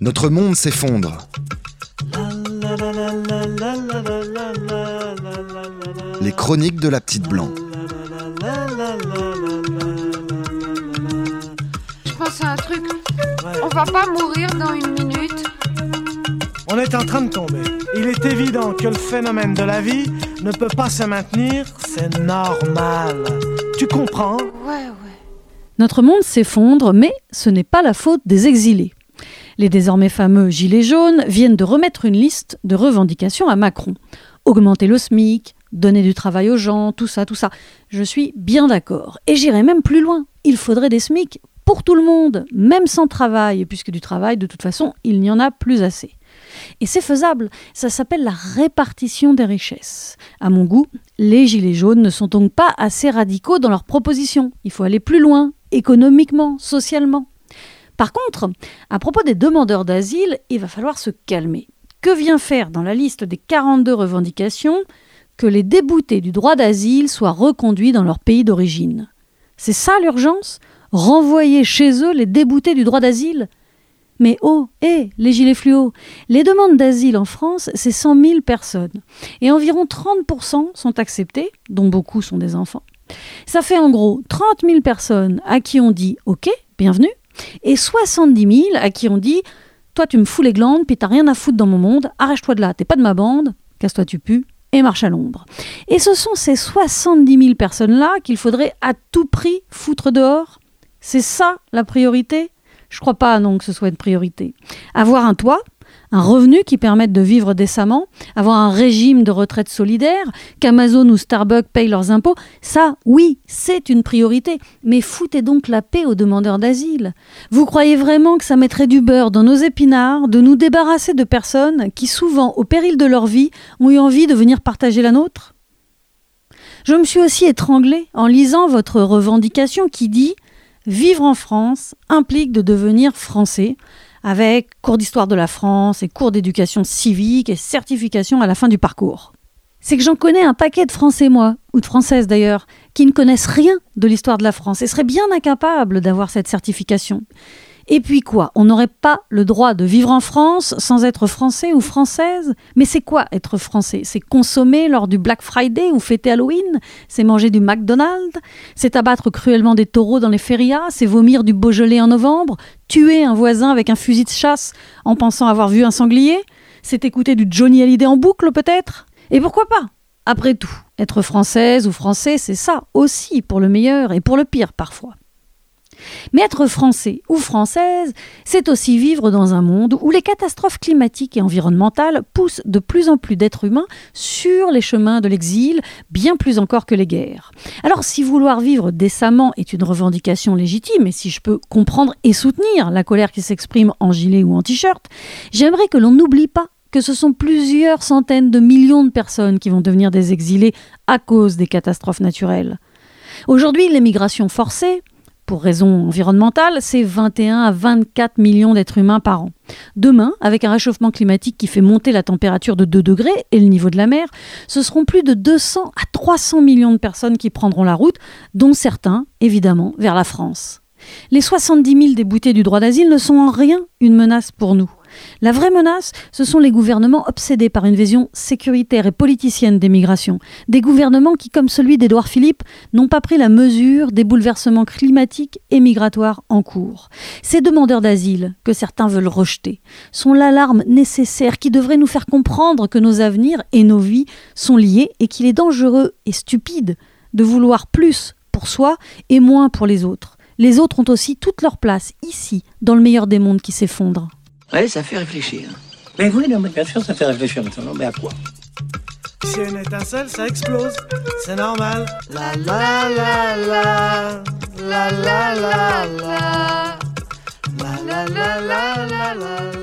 Notre monde s'effondre. Les chroniques de la petite blanc. Je pense à un truc. On va pas mourir dans une minute. On est en train de tomber. Il est évident que le phénomène de la vie ne peut pas se maintenir, c'est normal. Tu comprends? Ouais, ouais. Notre monde s'effondre, mais ce n'est pas la faute des exilés. Les désormais fameux Gilets jaunes viennent de remettre une liste de revendications à Macron. Augmenter le SMIC, donner du travail aux gens, tout ça, tout ça. Je suis bien d'accord. Et j'irai même plus loin. Il faudrait des SMIC pour tout le monde, même sans travail, puisque du travail, de toute façon, il n'y en a plus assez. Et c'est faisable, ça s'appelle la répartition des richesses. À mon goût, les Gilets jaunes ne sont donc pas assez radicaux dans leurs propositions. Il faut aller plus loin, économiquement, socialement. Par contre, à propos des demandeurs d'asile, il va falloir se calmer. Que vient faire dans la liste des 42 revendications que les déboutés du droit d'asile soient reconduits dans leur pays d'origine? C'est ça l'urgence? Renvoyer chez eux les déboutés du droit d'asile? Mais oh, hé, les gilets fluo Les demandes d'asile en France, c'est 100 000 personnes. Et environ 30% sont acceptées, dont beaucoup sont des enfants. Ça fait en gros 30 000 personnes à qui on dit OK, bienvenue, et 70 000 à qui on dit Toi, tu me fous les glandes, puis t'as rien à foutre dans mon monde, arrache-toi de là, t'es pas de ma bande, casse-toi, tu pues, et marche à l'ombre. Et ce sont ces 70 000 personnes-là qu'il faudrait à tout prix foutre dehors C'est ça la priorité? Je crois pas, non, que ce soit une priorité. Avoir un toit, un revenu qui permette de vivre décemment, avoir un régime de retraite solidaire, qu'Amazon ou Starbucks payent leurs impôts, ça, oui, c'est une priorité. Mais foutez donc la paix aux demandeurs d'asile. Vous croyez vraiment que ça mettrait du beurre dans nos épinards de nous débarrasser de personnes qui, souvent, au péril de leur vie, ont eu envie de venir partager la nôtre? Je me suis aussi étranglée en lisant votre revendication qui dit Vivre en France implique de devenir français, avec cours d'histoire de la France et cours d'éducation civique et certification à la fin du parcours. C'est que j'en connais un paquet de Français, moi, ou de Françaises d'ailleurs, qui ne connaissent rien de l'histoire de la France et seraient bien incapables d'avoir cette certification. Et puis quoi? On n'aurait pas le droit de vivre en France sans être français ou française? Mais c'est quoi être français? C'est consommer lors du Black Friday ou fêter Halloween? C'est manger du McDonald's? C'est abattre cruellement des taureaux dans les férias? C'est vomir du Beaujolais en novembre? Tuer un voisin avec un fusil de chasse en pensant avoir vu un sanglier? C'est écouter du Johnny Hallyday en boucle peut-être? Et pourquoi pas? Après tout, être française ou français, c'est ça aussi pour le meilleur et pour le pire parfois. Mais être français ou française, c'est aussi vivre dans un monde où les catastrophes climatiques et environnementales poussent de plus en plus d'êtres humains sur les chemins de l'exil, bien plus encore que les guerres. Alors si vouloir vivre décemment est une revendication légitime, et si je peux comprendre et soutenir la colère qui s'exprime en gilet ou en t-shirt, j'aimerais que l'on n'oublie pas que ce sont plusieurs centaines de millions de personnes qui vont devenir des exilés à cause des catastrophes naturelles. Aujourd'hui, l'émigration forcée, pour raisons environnementales, c'est 21 à 24 millions d'êtres humains par an. Demain, avec un réchauffement climatique qui fait monter la température de 2 degrés et le niveau de la mer, ce seront plus de 200 à 300 millions de personnes qui prendront la route, dont certains, évidemment, vers la France. Les 70 000 déboutés du droit d'asile ne sont en rien une menace pour nous. La vraie menace, ce sont les gouvernements obsédés par une vision sécuritaire et politicienne des migrations. Des gouvernements qui, comme celui d'Édouard Philippe, n'ont pas pris la mesure des bouleversements climatiques et migratoires en cours. Ces demandeurs d'asile, que certains veulent rejeter, sont l'alarme nécessaire qui devrait nous faire comprendre que nos avenirs et nos vies sont liés et qu'il est dangereux et stupide de vouloir plus pour soi et moins pour les autres. Les autres ont aussi toute leur place ici, dans le meilleur des mondes qui s'effondre. Ouais, ça fait réfléchir. Mais oui, non, mais bien sûr, ça fait réfléchir maintenant. Mais à quoi? Si une étincelle, ça explose. C'est normal. La la la la. La la la la. La la la la la la.